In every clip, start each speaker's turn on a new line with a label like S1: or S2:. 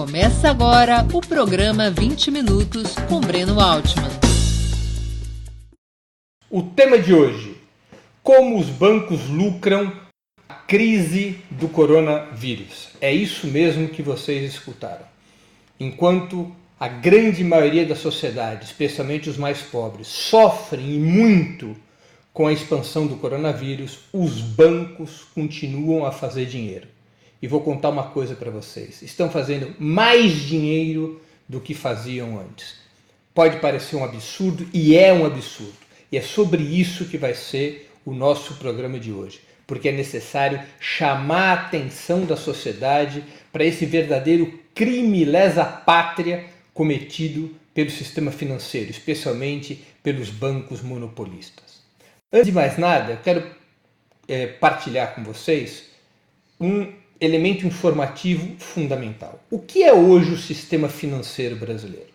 S1: Começa agora o programa 20 Minutos com Breno Altman.
S2: O tema de hoje: Como os bancos lucram a crise do coronavírus. É isso mesmo que vocês escutaram. Enquanto a grande maioria da sociedade, especialmente os mais pobres, sofrem muito com a expansão do coronavírus, os bancos continuam a fazer dinheiro. E vou contar uma coisa para vocês: estão fazendo mais dinheiro do que faziam antes. Pode parecer um absurdo e é um absurdo. E é sobre isso que vai ser o nosso programa de hoje, porque é necessário chamar a atenção da sociedade para esse verdadeiro crime lesa pátria cometido pelo sistema financeiro, especialmente pelos bancos monopolistas. Antes de mais nada, eu quero é, partilhar com vocês um elemento informativo fundamental. O que é hoje o sistema financeiro brasileiro?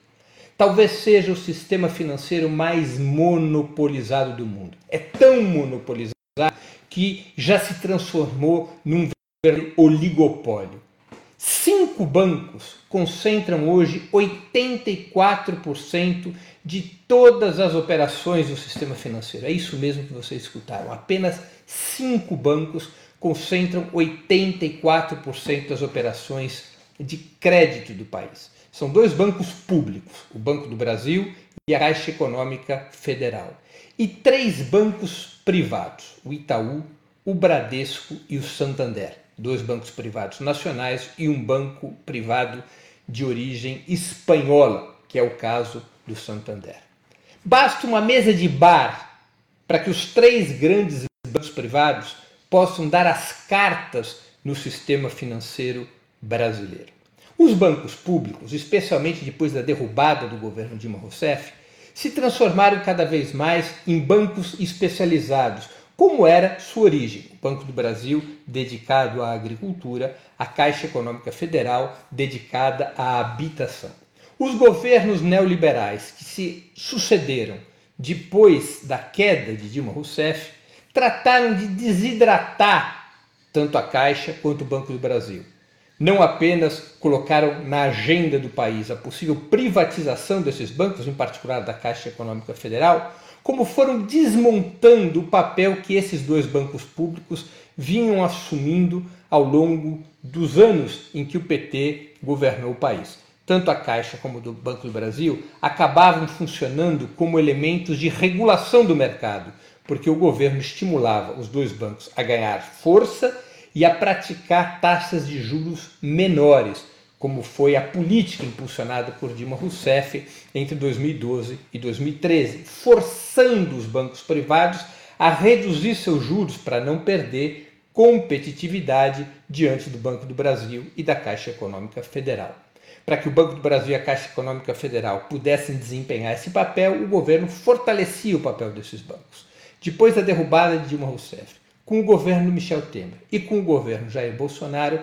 S2: Talvez seja o sistema financeiro mais monopolizado do mundo. É tão monopolizado que já se transformou num oligopólio. Cinco bancos concentram hoje 84% de todas as operações do sistema financeiro. É isso mesmo que vocês escutaram. Apenas cinco bancos concentram 84% das operações de crédito do país. São dois bancos públicos, o Banco do Brasil e a Caixa Econômica Federal. E três bancos privados, o Itaú, o Bradesco e o Santander. Dois bancos privados nacionais e um banco privado de origem espanhola, que é o caso do Santander. Basta uma mesa de bar para que os três grandes bancos privados possam dar as cartas no sistema financeiro brasileiro. Os bancos públicos, especialmente depois da derrubada do governo Dilma Rousseff, se transformaram cada vez mais em bancos especializados, como era sua origem. O Banco do Brasil, dedicado à agricultura, a Caixa Econômica Federal, dedicada à habitação. Os governos neoliberais que se sucederam depois da queda de Dilma Rousseff trataram de desidratar tanto a Caixa quanto o Banco do Brasil. Não apenas colocaram na agenda do país a possível privatização desses bancos, em particular da Caixa Econômica Federal, como foram desmontando o papel que esses dois bancos públicos vinham assumindo ao longo dos anos em que o PT governou o país. Tanto a Caixa como o Banco do Brasil acabavam funcionando como elementos de regulação do mercado, porque o governo estimulava os dois bancos a ganhar força e a praticar taxas de juros menores, como foi a política impulsionada por Dilma Rousseff entre 2012 e 2013, forçando os bancos privados a reduzir seus juros para não perder competitividade diante do Banco do Brasil e da Caixa Econômica Federal. Para que o Banco do Brasil e a Caixa Econômica Federal pudessem desempenhar esse papel, o governo fortalecia o papel desses bancos. Depois da derrubada de Dilma Rousseff, com o governo Michel Temer e com o governo Jair Bolsonaro,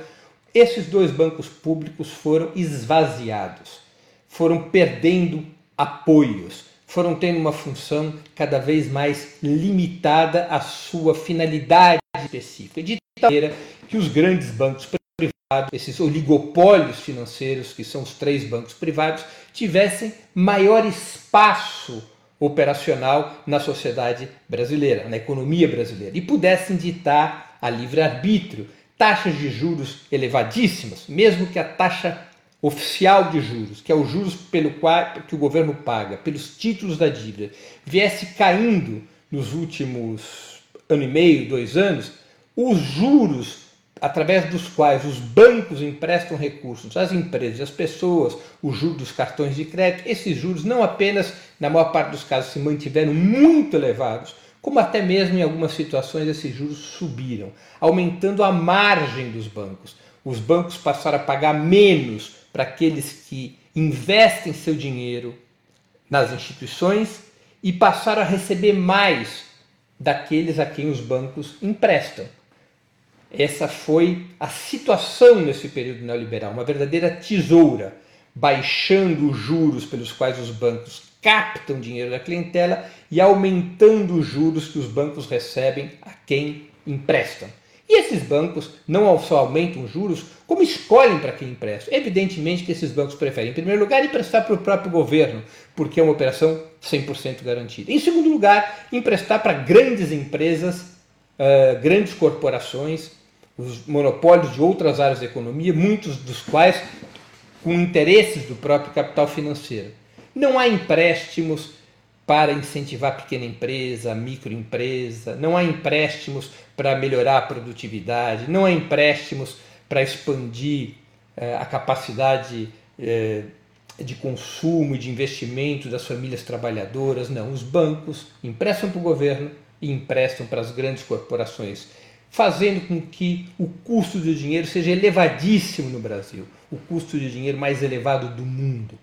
S2: esses dois bancos públicos foram esvaziados, foram perdendo apoios, foram tendo uma função cada vez mais limitada à sua finalidade específica, de tal maneira que os grandes bancos privados, esses oligopólios financeiros, que são os três bancos privados, tivessem maior espaço operacional na sociedade brasileira, na economia brasileira, e pudessem ditar a livre-arbítrio taxas de juros elevadíssimas, mesmo que a taxa oficial de juros, que é o juros pelo qual que o governo paga pelos títulos da dívida, viesse caindo nos últimos ano e meio, dois anos, os juros através dos quais os bancos emprestam recursos às empresas, às pessoas, os juros dos cartões de crédito, esses juros não apenas, na maior parte dos casos, se mantiveram muito elevados, como até mesmo em algumas situações esses juros subiram, aumentando a margem dos bancos. Os bancos passaram a pagar menos para aqueles que investem seu dinheiro nas instituições e passaram a receber mais daqueles a quem os bancos emprestam. Essa foi a situação nesse período neoliberal, uma verdadeira tesoura, baixando os juros pelos quais os bancos captam dinheiro da clientela e aumentando os juros que os bancos recebem a quem emprestam. E esses bancos não só aumentam juros, como escolhem para quem empresta. Evidentemente que esses bancos preferem, em primeiro lugar, emprestar para o próprio governo, porque é uma operação 100% garantida. Em segundo lugar, emprestar para grandes empresas, grandes corporações, os monopólios de outras áreas da economia, muitos dos quais com interesses do próprio capital financeiro. Não há empréstimos para incentivar a pequena empresa, a microempresa, não há empréstimos para melhorar a produtividade, não há empréstimos para expandir eh, a capacidade eh, de consumo e de investimento das famílias trabalhadoras. Não, os bancos emprestam para o governo e emprestam para as grandes corporações, fazendo com que o custo do dinheiro seja elevadíssimo no Brasil, o custo de dinheiro mais elevado do mundo.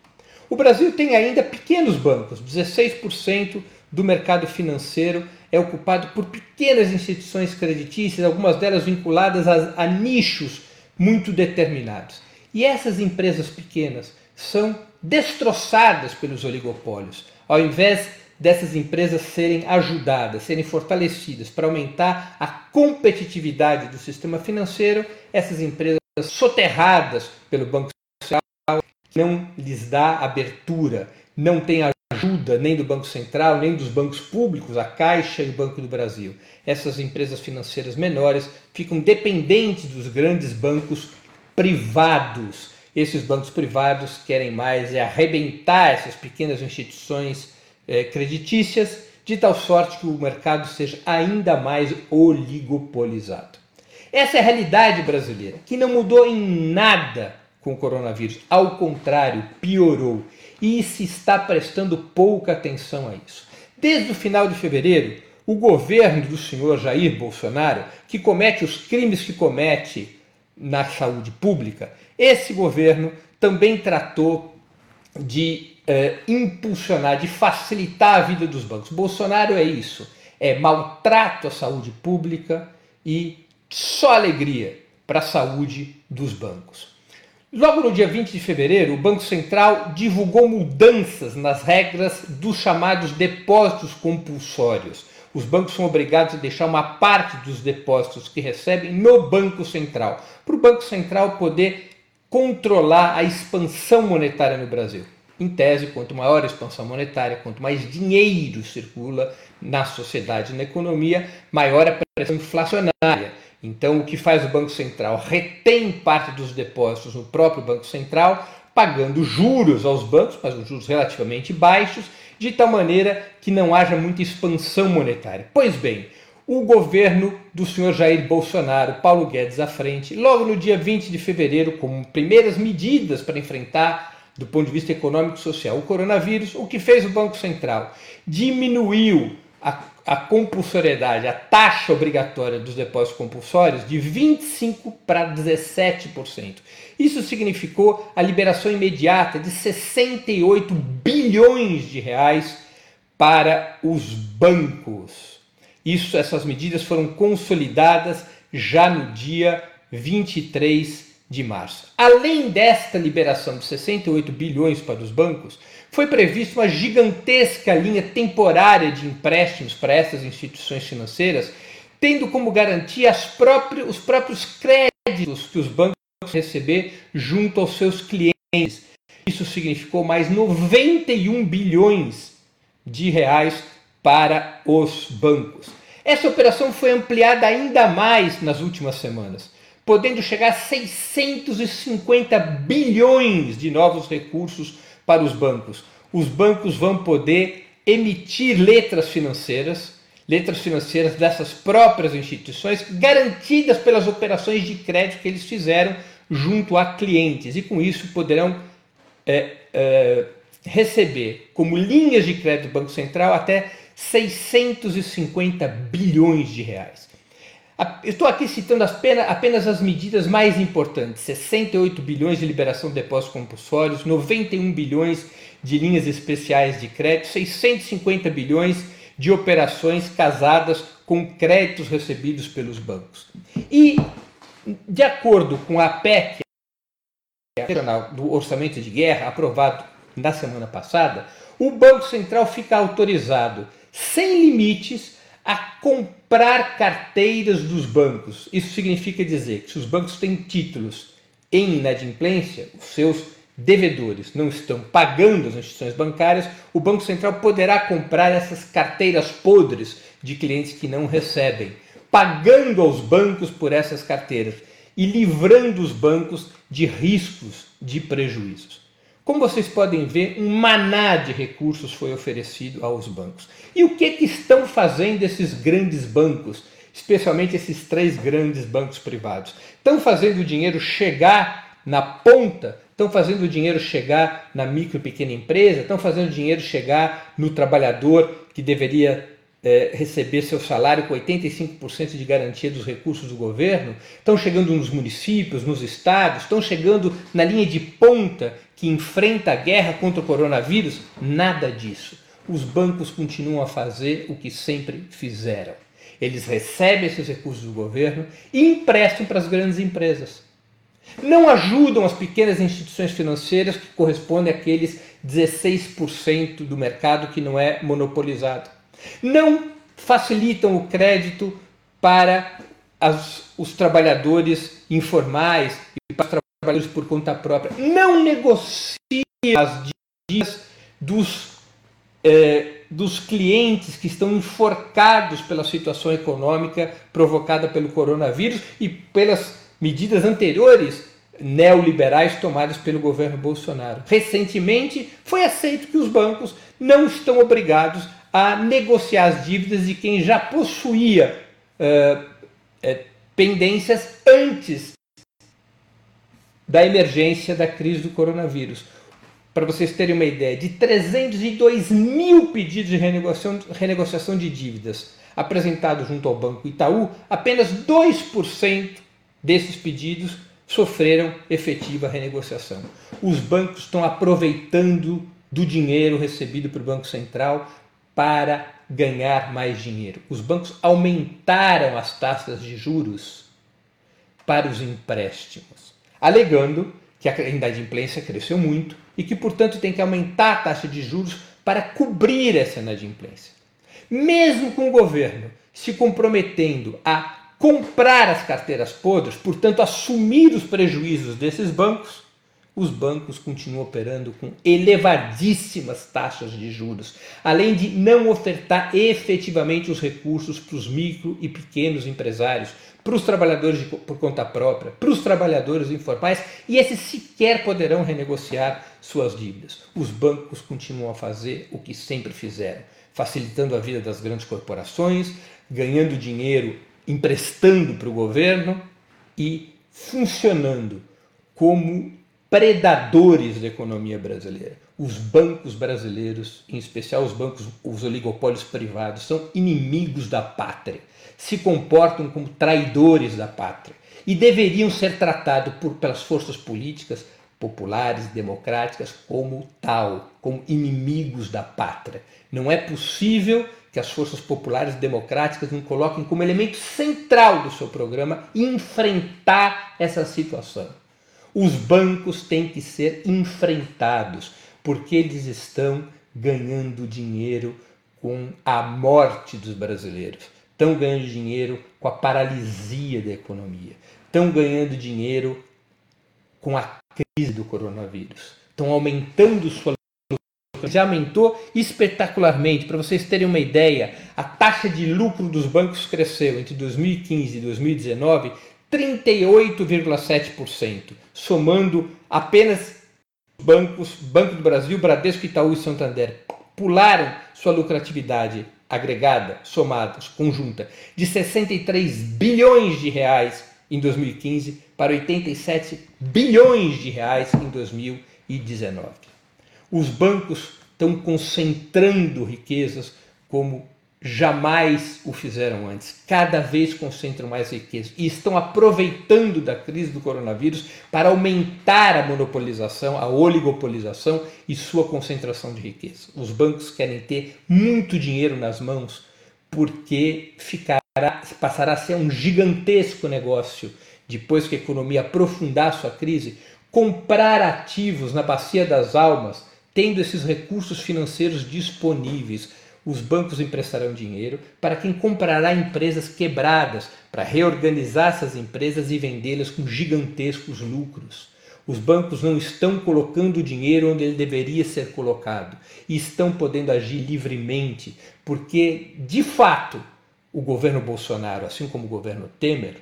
S2: O Brasil tem ainda pequenos bancos, 16% do mercado financeiro é ocupado por pequenas instituições creditícias, algumas delas vinculadas a, a nichos muito determinados. E essas empresas pequenas são destroçadas pelos oligopólios. Ao invés dessas empresas serem ajudadas, serem fortalecidas para aumentar a competitividade do sistema financeiro, essas empresas soterradas pelo Banco Central não lhes dá abertura, não tem ajuda nem do Banco Central, nem dos bancos públicos, a Caixa e o Banco do Brasil. Essas empresas financeiras menores ficam dependentes dos grandes bancos privados. Esses bancos privados querem mais é arrebentar essas pequenas instituições é, creditícias, de tal sorte que o mercado seja ainda mais oligopolizado. Essa é a realidade brasileira, que não mudou em nada com o coronavírus. Ao contrário, piorou. E se está prestando pouca atenção a isso. Desde o final de fevereiro, o governo do senhor Jair Bolsonaro, que comete os crimes que comete na saúde pública, esse governo também tratou de eh, impulsionar, de facilitar a vida dos bancos. Bolsonaro é isso: é maltrato à saúde pública e só alegria para a saúde dos bancos. Logo no dia 20 de fevereiro, o Banco Central divulgou mudanças nas regras dos chamados depósitos compulsórios. Os bancos são obrigados a deixar uma parte dos depósitos que recebem no Banco Central, para o Banco Central poder controlar a expansão monetária no Brasil. Em tese, quanto maior a expansão monetária, quanto mais dinheiro circula na sociedade e na economia, maior a pressão inflacionária então, o que faz o Banco Central? Retém parte dos depósitos no próprio Banco Central, pagando juros aos bancos, mas juros relativamente baixos, de tal maneira que não haja muita expansão monetária. Pois bem, o governo do senhor Jair Bolsonaro, Paulo Guedes à frente, logo no dia 20 de fevereiro, como primeiras medidas para enfrentar, do ponto de vista econômico e social, o coronavírus, o que fez o Banco Central? Diminuiu a a compulsoriedade, a taxa obrigatória dos depósitos compulsórios de 25% para 17%. Isso significou a liberação imediata de 68 bilhões de reais para os bancos. Isso, essas medidas foram consolidadas já no dia 23 de março. Além desta liberação de 68 bilhões para os bancos, foi prevista uma gigantesca linha temporária de empréstimos para essas instituições financeiras, tendo como garantia próprios, os próprios créditos que os bancos receber junto aos seus clientes. Isso significou mais 91 bilhões de reais para os bancos. Essa operação foi ampliada ainda mais nas últimas semanas, podendo chegar a 650 bilhões de novos recursos para os bancos. Os bancos vão poder emitir letras financeiras, letras financeiras dessas próprias instituições, garantidas pelas operações de crédito que eles fizeram junto a clientes, e com isso poderão é, é, receber como linhas de crédito do Banco Central até 650 bilhões de reais. Estou aqui citando apenas as medidas mais importantes: 68 bilhões de liberação de depósitos compulsórios, 91 bilhões de linhas especiais de crédito, 650 bilhões de operações casadas com créditos recebidos pelos bancos. E, de acordo com a PEC do Orçamento de Guerra, aprovado na semana passada, o Banco Central fica autorizado, sem limites, a comprar carteiras dos bancos. Isso significa dizer que se os bancos têm títulos em inadimplência, os seus devedores não estão pagando as instituições bancárias, o Banco Central poderá comprar essas carteiras podres de clientes que não recebem, pagando aos bancos por essas carteiras e livrando os bancos de riscos de prejuízos. Como vocês podem ver, um maná de recursos foi oferecido aos bancos. E o que, que estão fazendo esses grandes bancos, especialmente esses três grandes bancos privados? Estão fazendo o dinheiro chegar na ponta, estão fazendo o dinheiro chegar na micro e pequena empresa, estão fazendo o dinheiro chegar no trabalhador que deveria é, receber seu salário com 85% de garantia dos recursos do governo, estão chegando nos municípios, nos estados, estão chegando na linha de ponta que enfrenta a guerra contra o coronavírus? Nada disso. Os bancos continuam a fazer o que sempre fizeram. Eles recebem esses recursos do governo e emprestam para as grandes empresas. Não ajudam as pequenas instituições financeiras que correspondem àqueles 16% do mercado que não é monopolizado não facilitam o crédito para as, os trabalhadores informais e para os trabalhadores por conta própria. Não negociam as dívidas dos, eh, dos clientes que estão enforcados pela situação econômica provocada pelo coronavírus e pelas medidas anteriores neoliberais tomadas pelo governo Bolsonaro. Recentemente foi aceito que os bancos não estão obrigados a negociar as dívidas de quem já possuía uh, uh, pendências antes da emergência da crise do coronavírus. Para vocês terem uma ideia, de 302 mil pedidos de renegociação, renegociação de dívidas apresentados junto ao Banco Itaú, apenas 2% desses pedidos sofreram efetiva renegociação. Os bancos estão aproveitando do dinheiro recebido pelo Banco Central para ganhar mais dinheiro. Os bancos aumentaram as taxas de juros para os empréstimos, alegando que a inadimplência cresceu muito e que, portanto, tem que aumentar a taxa de juros para cobrir essa inadimplência. Mesmo com o governo se comprometendo a comprar as carteiras podres, portanto, assumir os prejuízos desses bancos, os bancos continuam operando com elevadíssimas taxas de juros, além de não ofertar efetivamente os recursos para os micro e pequenos empresários, para os trabalhadores de, por conta própria, para os trabalhadores informais, e esses sequer poderão renegociar suas dívidas. Os bancos continuam a fazer o que sempre fizeram, facilitando a vida das grandes corporações, ganhando dinheiro emprestando para o governo e funcionando como predadores da economia brasileira. Os bancos brasileiros, em especial os bancos, os oligopólios privados, são inimigos da pátria, se comportam como traidores da pátria e deveriam ser tratados por, pelas forças políticas populares, democráticas, como tal, como inimigos da pátria. Não é possível que as forças populares democráticas não coloquem como elemento central do seu programa enfrentar essa situação. Os bancos têm que ser enfrentados, porque eles estão ganhando dinheiro com a morte dos brasileiros. Estão ganhando dinheiro com a paralisia da economia. Estão ganhando dinheiro com a crise do coronavírus. Estão aumentando sua já aumentou espetacularmente. Para vocês terem uma ideia, a taxa de lucro dos bancos cresceu entre 2015 e 2019 38,7%, somando apenas bancos, Banco do Brasil, Bradesco, Itaú e Santander pularam sua lucratividade agregada, somada, conjunta, de 63 bilhões de reais em 2015 para 87 bilhões de reais em 2019. Os bancos estão concentrando riquezas como jamais o fizeram antes. Cada vez concentram mais riqueza e estão aproveitando da crise do coronavírus para aumentar a monopolização, a oligopolização e sua concentração de riqueza. Os bancos querem ter muito dinheiro nas mãos porque ficará, passará a ser um gigantesco negócio depois que a economia aprofundar sua crise, comprar ativos na bacia das almas, tendo esses recursos financeiros disponíveis os bancos emprestarão dinheiro para quem comprará empresas quebradas, para reorganizar essas empresas e vendê-las com gigantescos lucros. Os bancos não estão colocando o dinheiro onde ele deveria ser colocado e estão podendo agir livremente, porque, de fato, o governo Bolsonaro, assim como o governo Temer,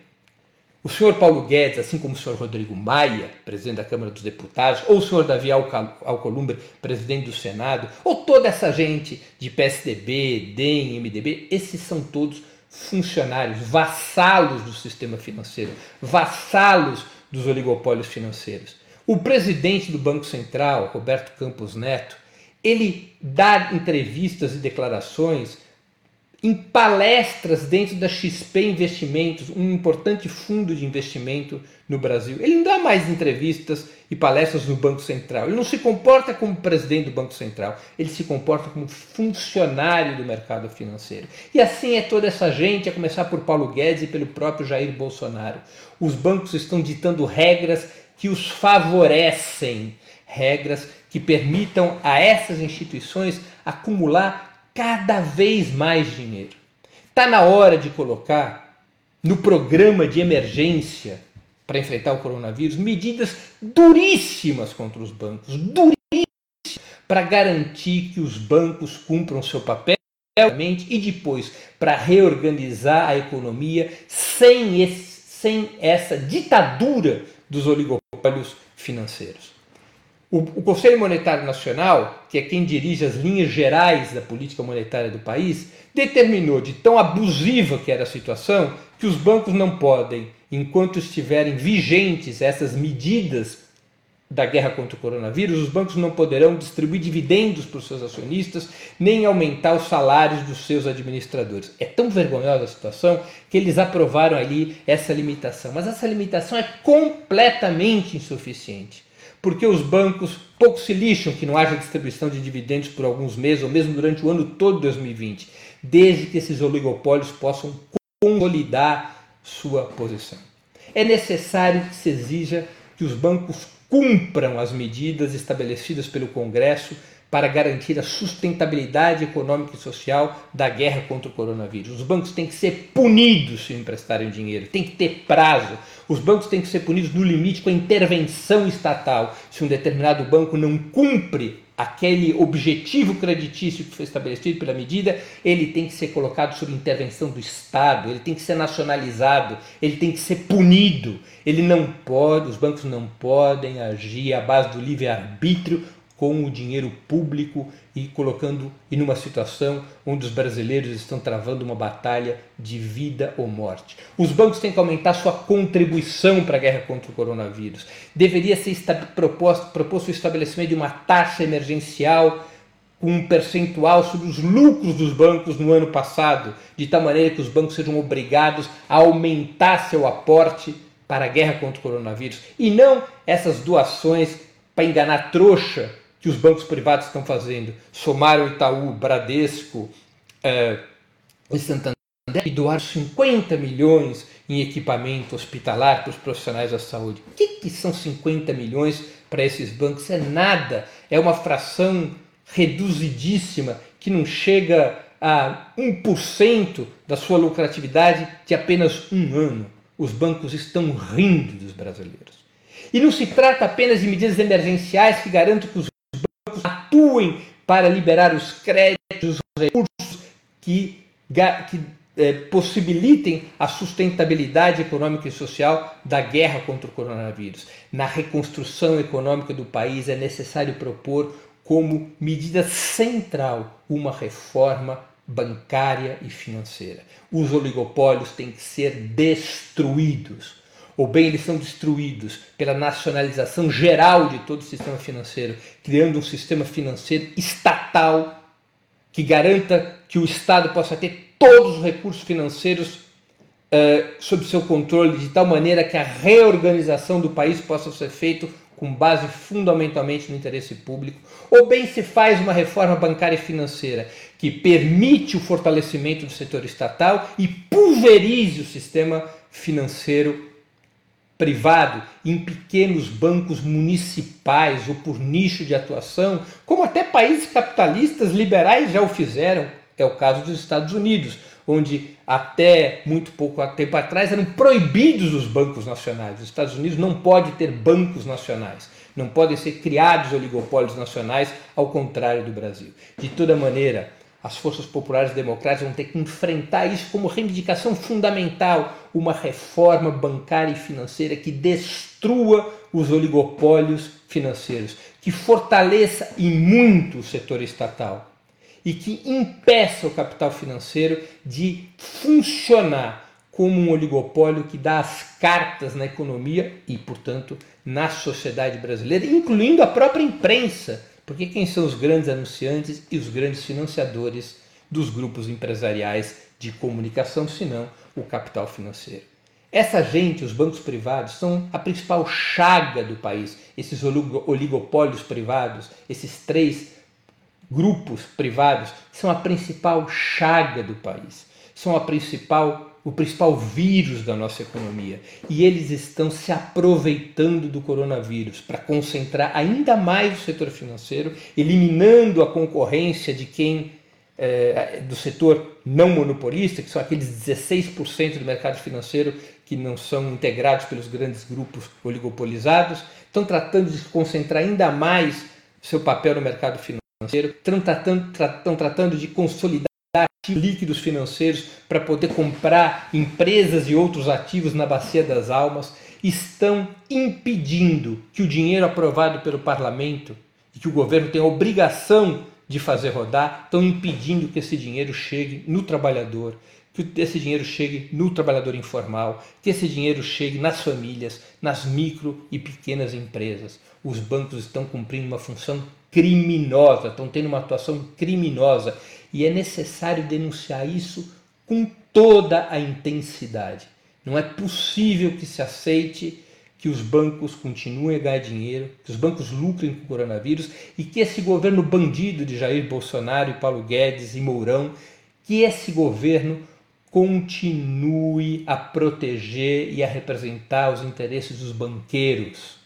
S2: o senhor Paulo Guedes, assim como o senhor Rodrigo Maia, presidente da Câmara dos Deputados, ou o senhor Davi Alcolumbre, presidente do Senado, ou toda essa gente de PSDB, DEM, MDB, esses são todos funcionários, vassalos do sistema financeiro, vassalos dos oligopólios financeiros. O presidente do Banco Central, Roberto Campos Neto, ele dá entrevistas e declarações em palestras dentro da XP Investimentos, um importante fundo de investimento no Brasil. Ele não dá mais entrevistas e palestras no Banco Central. Ele não se comporta como presidente do Banco Central, ele se comporta como funcionário do mercado financeiro. E assim é toda essa gente, a começar por Paulo Guedes e pelo próprio Jair Bolsonaro. Os bancos estão ditando regras que os favorecem, regras que permitam a essas instituições acumular cada vez mais dinheiro. Está na hora de colocar no programa de emergência para enfrentar o coronavírus medidas duríssimas contra os bancos, duríssimas, para garantir que os bancos cumpram seu papel e depois para reorganizar a economia sem, esse, sem essa ditadura dos oligopólios financeiros. O, o, Conselho Monetário Nacional, que é quem dirige as linhas gerais da política monetária do país, determinou de tão abusiva que era a situação que os bancos não podem, enquanto estiverem vigentes essas medidas da guerra contra o coronavírus, os bancos não poderão distribuir dividendos para os seus acionistas, nem aumentar os salários dos seus administradores. É tão vergonhosa a situação que eles aprovaram ali essa limitação. Mas essa limitação é completamente insuficiente porque os bancos pouco se lixam que não haja distribuição de dividendos por alguns meses ou mesmo durante o ano todo de 2020, desde que esses oligopólios possam consolidar sua posição. É necessário que se exija que os bancos cumpram as medidas estabelecidas pelo Congresso para garantir a sustentabilidade econômica e social da guerra contra o coronavírus. Os bancos têm que ser punidos se emprestarem dinheiro, tem que ter prazo. Os bancos têm que ser punidos no limite com a intervenção estatal. Se um determinado banco não cumpre aquele objetivo creditício que foi estabelecido pela medida, ele tem que ser colocado sob intervenção do Estado, ele tem que ser nacionalizado, ele tem que ser punido. Ele não pode, os bancos não podem agir à base do livre-arbítrio com o dinheiro público e colocando em uma situação onde os brasileiros estão travando uma batalha de vida ou morte. Os bancos têm que aumentar sua contribuição para a guerra contra o coronavírus. Deveria ser proposto, proposto o estabelecimento de uma taxa emergencial com um percentual sobre os lucros dos bancos no ano passado, de tal maneira que os bancos sejam obrigados a aumentar seu aporte para a guerra contra o coronavírus e não essas doações para enganar trouxa que os bancos privados estão fazendo. Somaram Itaú, Bradesco é, e Santander e doar 50 milhões em equipamento hospitalar para os profissionais da saúde. O que, que são 50 milhões para esses bancos? É nada, é uma fração reduzidíssima que não chega a 1% da sua lucratividade de apenas um ano. Os bancos estão rindo dos brasileiros. E não se trata apenas de medidas emergenciais que garantam que os atuem para liberar os créditos, os recursos que, que é, possibilitem a sustentabilidade econômica e social da guerra contra o coronavírus. Na reconstrução econômica do país é necessário propor como medida central uma reforma bancária e financeira. Os oligopólios têm que ser destruídos ou bem eles são destruídos pela nacionalização geral de todo o sistema financeiro, criando um sistema financeiro estatal que garanta que o Estado possa ter todos os recursos financeiros uh, sob seu controle, de tal maneira que a reorganização do país possa ser feita com base fundamentalmente no interesse público, ou bem se faz uma reforma bancária e financeira que permite o fortalecimento do setor estatal e pulverize o sistema financeiro privado, em pequenos bancos municipais ou por nicho de atuação, como até países capitalistas liberais já o fizeram, É o caso dos Estados Unidos, onde até muito pouco tempo atrás eram proibidos os bancos nacionais. Os Estados Unidos não pode ter bancos nacionais, não podem ser criados oligopólios nacionais, ao contrário do Brasil. De toda maneira, as forças populares democráticas vão ter que enfrentar isso como reivindicação fundamental, uma reforma bancária e financeira que destrua os oligopólios financeiros, que fortaleça e muito o setor estatal e que impeça o capital financeiro de funcionar como um oligopólio que dá as cartas na economia e, portanto, na sociedade brasileira, incluindo a própria imprensa, porque quem são os grandes anunciantes e os grandes financiadores dos grupos empresariais de comunicação, senão o capital financeiro. Essa gente, os bancos privados, são a principal chaga do país. Esses oligopólios privados, esses três grupos privados são a principal chaga do país, são a principal o principal vírus da nossa economia. E eles estão se aproveitando do coronavírus para concentrar ainda mais o setor financeiro, eliminando a concorrência de quem é, do setor não monopolista, que são aqueles 16% do mercado financeiro que não são integrados pelos grandes grupos oligopolizados, estão tratando de concentrar ainda mais seu papel no mercado financeiro estão tratando, estão tratando de consolidar líquidos financeiros para poder comprar empresas e outros ativos na bacia das almas, estão impedindo que o dinheiro aprovado pelo parlamento e que o governo tem a obrigação de fazer rodar, estão impedindo que esse dinheiro chegue no trabalhador, que esse dinheiro chegue no trabalhador informal, que esse dinheiro chegue nas famílias, nas micro e pequenas empresas. Os bancos estão cumprindo uma função criminosa, estão tendo uma atuação criminosa e é necessário denunciar isso com toda a intensidade. Não é possível que se aceite que os bancos continuem a ganhar dinheiro, que os bancos lucrem com o coronavírus e que esse governo bandido de Jair Bolsonaro e Paulo Guedes e Mourão, que esse governo continue a proteger e a representar os interesses dos banqueiros.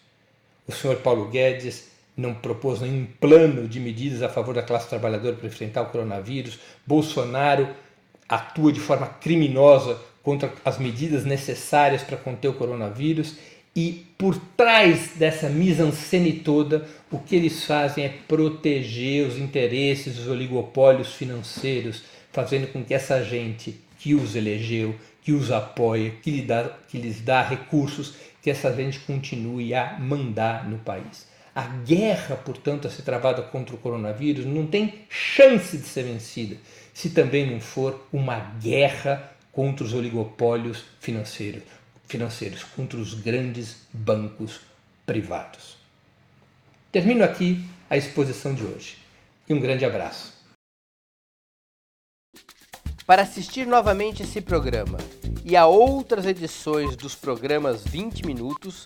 S2: O senhor Paulo Guedes não propôs nenhum plano de medidas a favor da classe trabalhadora para enfrentar o coronavírus. Bolsonaro atua de forma criminosa contra as medidas necessárias para conter o coronavírus e por trás dessa mise-en-scène toda, o que eles fazem é proteger os interesses dos oligopólios financeiros, fazendo com que essa gente que os elegeu, que os apoia, que, lhe dá, que lhes dá recursos, que essa gente continue a mandar no país. A guerra, portanto, a ser travada contra o coronavírus não tem chance de ser vencida se também não for uma guerra contra os oligopólios financeiros, financeiros contra os grandes bancos privados. Termino aqui a exposição de hoje e um grande abraço.
S3: Para assistir novamente esse programa e a outras edições dos programas 20 Minutos,